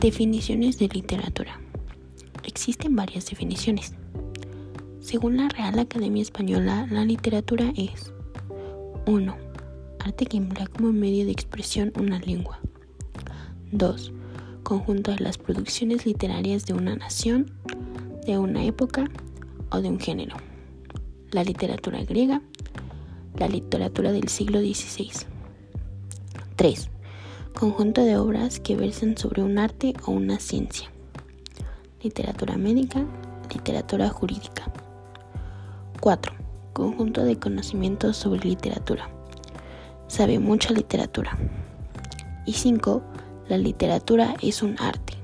Definiciones de literatura. Existen varias definiciones. Según la Real Academia Española, la literatura es 1. Arte que emplea como medio de expresión una lengua. 2. Conjunto de las producciones literarias de una nación, de una época o de un género. La literatura griega, la literatura del siglo XVI. 3 Conjunto de obras que versan sobre un arte o una ciencia. Literatura médica, literatura jurídica. 4. Conjunto de conocimientos sobre literatura. Sabe mucha literatura. Y 5. La literatura es un arte.